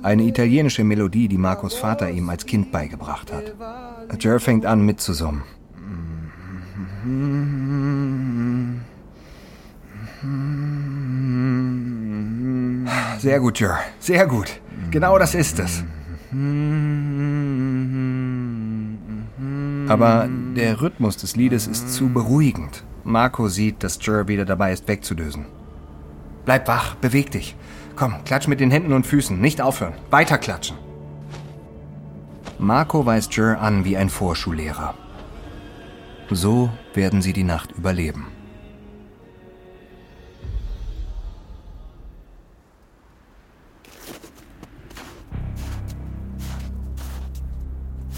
eine italienische Melodie, die Marcos Vater ihm als Kind beigebracht hat. Jer fängt an mitzusummen. Sehr gut, Jer. Sehr gut. Genau das ist es. Aber der Rhythmus des Liedes ist zu beruhigend. Marco sieht, dass Jer wieder dabei ist, wegzudösen. Bleib wach, beweg dich. Komm, klatsch mit den Händen und Füßen, nicht aufhören. Weiter klatschen. Marco weist Jer an wie ein Vorschullehrer. So werden sie die Nacht überleben.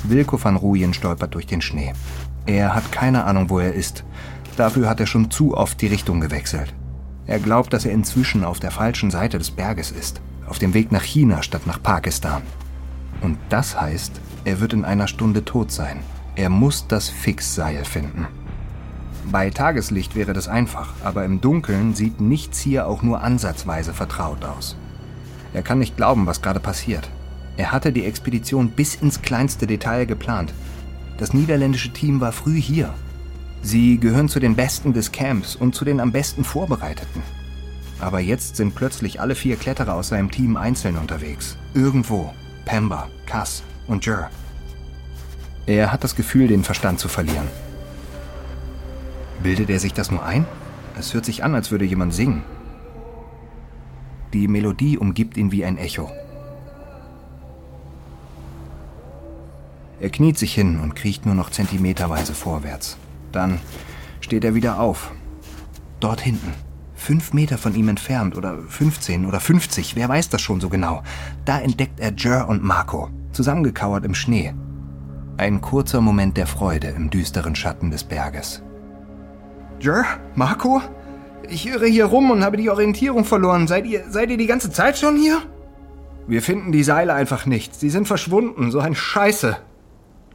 Wilko van Rooyen stolpert durch den Schnee. Er hat keine Ahnung, wo er ist. Dafür hat er schon zu oft die Richtung gewechselt. Er glaubt, dass er inzwischen auf der falschen Seite des Berges ist. auf dem Weg nach China statt nach Pakistan. Und das heißt, er wird in einer Stunde tot sein. Er muss das Fixseil finden. Bei Tageslicht wäre das einfach, aber im Dunkeln sieht nichts hier auch nur ansatzweise vertraut aus. Er kann nicht glauben, was gerade passiert. Er hatte die Expedition bis ins kleinste Detail geplant. Das niederländische Team war früh hier. Sie gehören zu den Besten des Camps und zu den am besten Vorbereiteten. Aber jetzt sind plötzlich alle vier Kletterer aus seinem Team einzeln unterwegs. Irgendwo. Pemba, Cass und Jer. Er hat das Gefühl, den Verstand zu verlieren. Bildet er sich das nur ein? Es hört sich an, als würde jemand singen. Die Melodie umgibt ihn wie ein Echo. Er kniet sich hin und kriecht nur noch zentimeterweise vorwärts. Dann steht er wieder auf. Dort hinten, fünf Meter von ihm entfernt oder 15 oder 50, wer weiß das schon so genau, da entdeckt er Jer und Marco, zusammengekauert im Schnee. Ein kurzer Moment der Freude im düsteren Schatten des Berges. Jer? Marco? Ich irre hier rum und habe die Orientierung verloren. Seid ihr, seid ihr die ganze Zeit schon hier? Wir finden die Seile einfach nicht. Sie sind verschwunden. So ein Scheiße.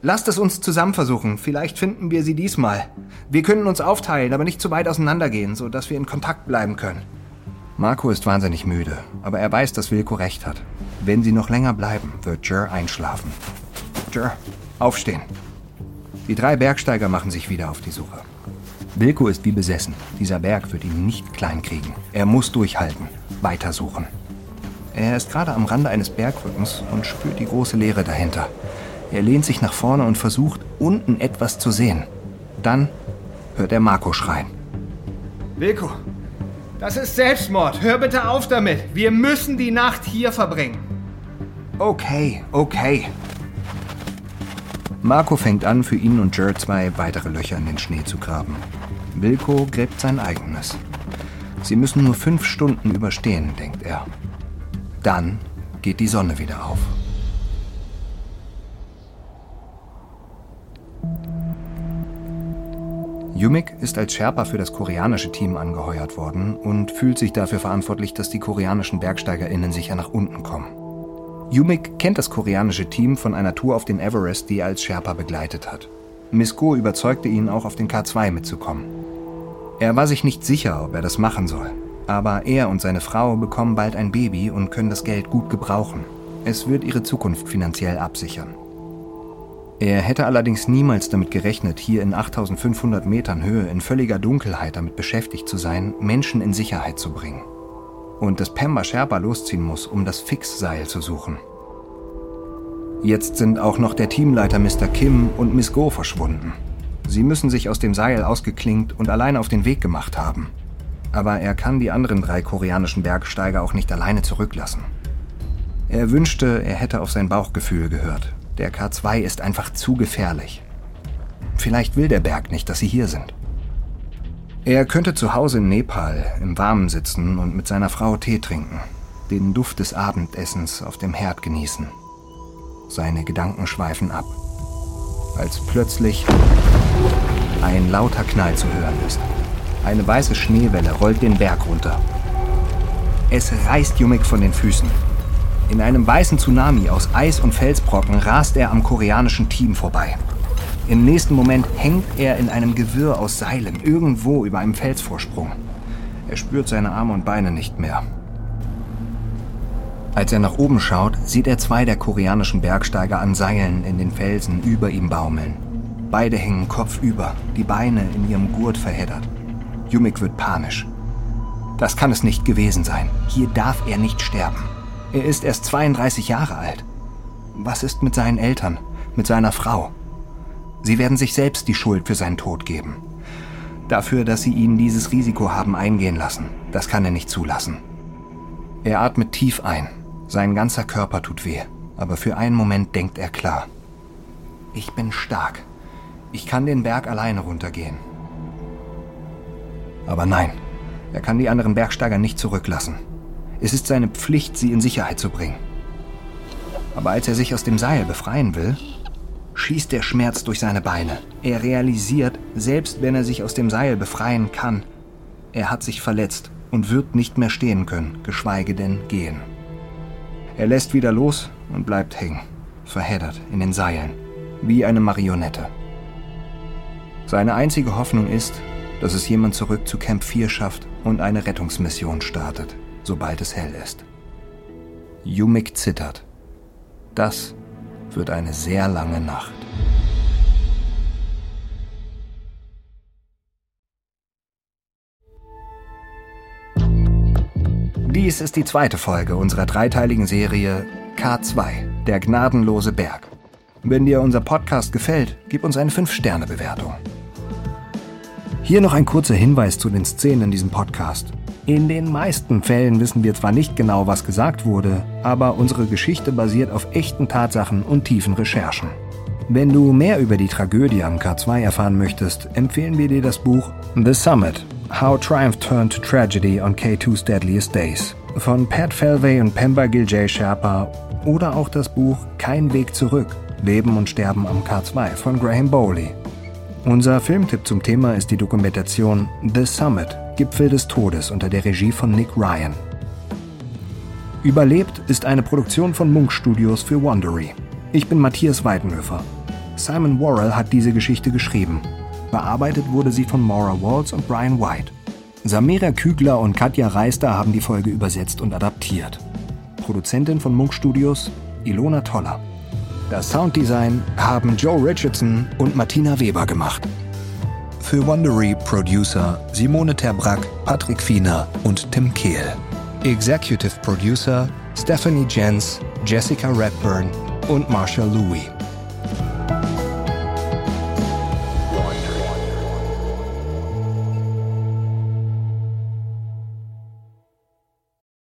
Lasst es uns zusammen versuchen. Vielleicht finden wir sie diesmal. Wir können uns aufteilen, aber nicht zu weit auseinandergehen, sodass wir in Kontakt bleiben können. Marco ist wahnsinnig müde, aber er weiß, dass Wilko recht hat. Wenn sie noch länger bleiben, wird Jer einschlafen. Jer, aufstehen. Die drei Bergsteiger machen sich wieder auf die Suche. Wilko ist wie besessen. Dieser Berg wird ihn nicht kleinkriegen. Er muss durchhalten, weitersuchen. Er ist gerade am Rande eines Bergrückens und spürt die große Leere dahinter. Er lehnt sich nach vorne und versucht, unten etwas zu sehen. Dann hört er Marco schreien. Wilko, das ist Selbstmord. Hör bitte auf damit. Wir müssen die Nacht hier verbringen. Okay, okay. Marco fängt an, für ihn und Jer zwei weitere Löcher in den Schnee zu graben. Wilko gräbt sein eigenes. Sie müssen nur fünf Stunden überstehen, denkt er. Dann geht die Sonne wieder auf. Yumik ist als Sherpa für das koreanische Team angeheuert worden und fühlt sich dafür verantwortlich, dass die koreanischen BergsteigerInnen sicher nach unten kommen. Yumik kennt das koreanische Team von einer Tour auf den Everest, die er als Sherpa begleitet hat. Miss Go überzeugte ihn auch auf den K2 mitzukommen. Er war sich nicht sicher, ob er das machen soll. Aber er und seine Frau bekommen bald ein Baby und können das Geld gut gebrauchen. Es wird ihre Zukunft finanziell absichern. Er hätte allerdings niemals damit gerechnet, hier in 8500 Metern Höhe in völliger Dunkelheit damit beschäftigt zu sein, Menschen in Sicherheit zu bringen. Und dass Pemba Sherpa losziehen muss, um das Fixseil zu suchen. Jetzt sind auch noch der Teamleiter Mr. Kim und Miss Go verschwunden. Sie müssen sich aus dem Seil ausgeklinkt und alleine auf den Weg gemacht haben. Aber er kann die anderen drei koreanischen Bergsteiger auch nicht alleine zurücklassen. Er wünschte, er hätte auf sein Bauchgefühl gehört. Der K2 ist einfach zu gefährlich. Vielleicht will der Berg nicht, dass sie hier sind. Er könnte zu Hause in Nepal im Warmen sitzen und mit seiner Frau Tee trinken, den Duft des Abendessens auf dem Herd genießen. Seine Gedanken schweifen ab als plötzlich ein lauter Knall zu hören ist. Eine weiße Schneewelle rollt den Berg runter. Es reißt Yumik von den Füßen. In einem weißen Tsunami aus Eis und Felsbrocken rast er am koreanischen Team vorbei. Im nächsten Moment hängt er in einem Gewirr aus Seilen irgendwo über einem Felsvorsprung. Er spürt seine Arme und Beine nicht mehr. Als er nach oben schaut, sieht er zwei der koreanischen Bergsteiger an Seilen in den Felsen über ihm baumeln. Beide hängen kopfüber, die Beine in ihrem Gurt verheddert. Yumik wird panisch. Das kann es nicht gewesen sein. Hier darf er nicht sterben. Er ist erst 32 Jahre alt. Was ist mit seinen Eltern, mit seiner Frau? Sie werden sich selbst die Schuld für seinen Tod geben. Dafür, dass sie ihn dieses Risiko haben eingehen lassen. Das kann er nicht zulassen. Er atmet tief ein sein ganzer Körper tut weh, aber für einen Moment denkt er klar. Ich bin stark. Ich kann den Berg alleine runtergehen. Aber nein, er kann die anderen Bergsteiger nicht zurücklassen. Es ist seine Pflicht, sie in Sicherheit zu bringen. Aber als er sich aus dem Seil befreien will, schießt der Schmerz durch seine Beine. Er realisiert, selbst wenn er sich aus dem Seil befreien kann, er hat sich verletzt und wird nicht mehr stehen können, geschweige denn gehen. Er lässt wieder los und bleibt hängen, verheddert in den Seilen, wie eine Marionette. Seine einzige Hoffnung ist, dass es jemand zurück zu Camp 4 schafft und eine Rettungsmission startet, sobald es hell ist. Yumik zittert. Das wird eine sehr lange Nacht. Dies ist die zweite Folge unserer dreiteiligen Serie K2, der gnadenlose Berg. Wenn dir unser Podcast gefällt, gib uns eine 5-Sterne-Bewertung. Hier noch ein kurzer Hinweis zu den Szenen in diesem Podcast. In den meisten Fällen wissen wir zwar nicht genau, was gesagt wurde, aber unsere Geschichte basiert auf echten Tatsachen und tiefen Recherchen. Wenn du mehr über die Tragödie am K2 erfahren möchtest, empfehlen wir dir das Buch The Summit How Triumph Turned to Tragedy on K2's Deadliest Days von Pat Felvey und Pemba Giljay Sherpa oder auch das Buch Kein Weg zurück Leben und Sterben am K2 von Graham Bowley. Unser Filmtipp zum Thema ist die Dokumentation The Summit Gipfel des Todes unter der Regie von Nick Ryan. Überlebt ist eine Produktion von Munk Studios für Wondery. Ich bin Matthias Weidenhöfer. Simon Worrell hat diese Geschichte geschrieben. Bearbeitet wurde sie von Maura Walls und Brian White. Samira Kügler und Katja Reister haben die Folge übersetzt und adaptiert. Produzentin von Munk Studios Ilona Toller. Das Sounddesign haben Joe Richardson und Martina Weber gemacht. Für Wondery Producer Simone Terbrack, Patrick Fiener und Tim Kehl. Executive Producer Stephanie Jens, Jessica Redburn und Marshall Louis.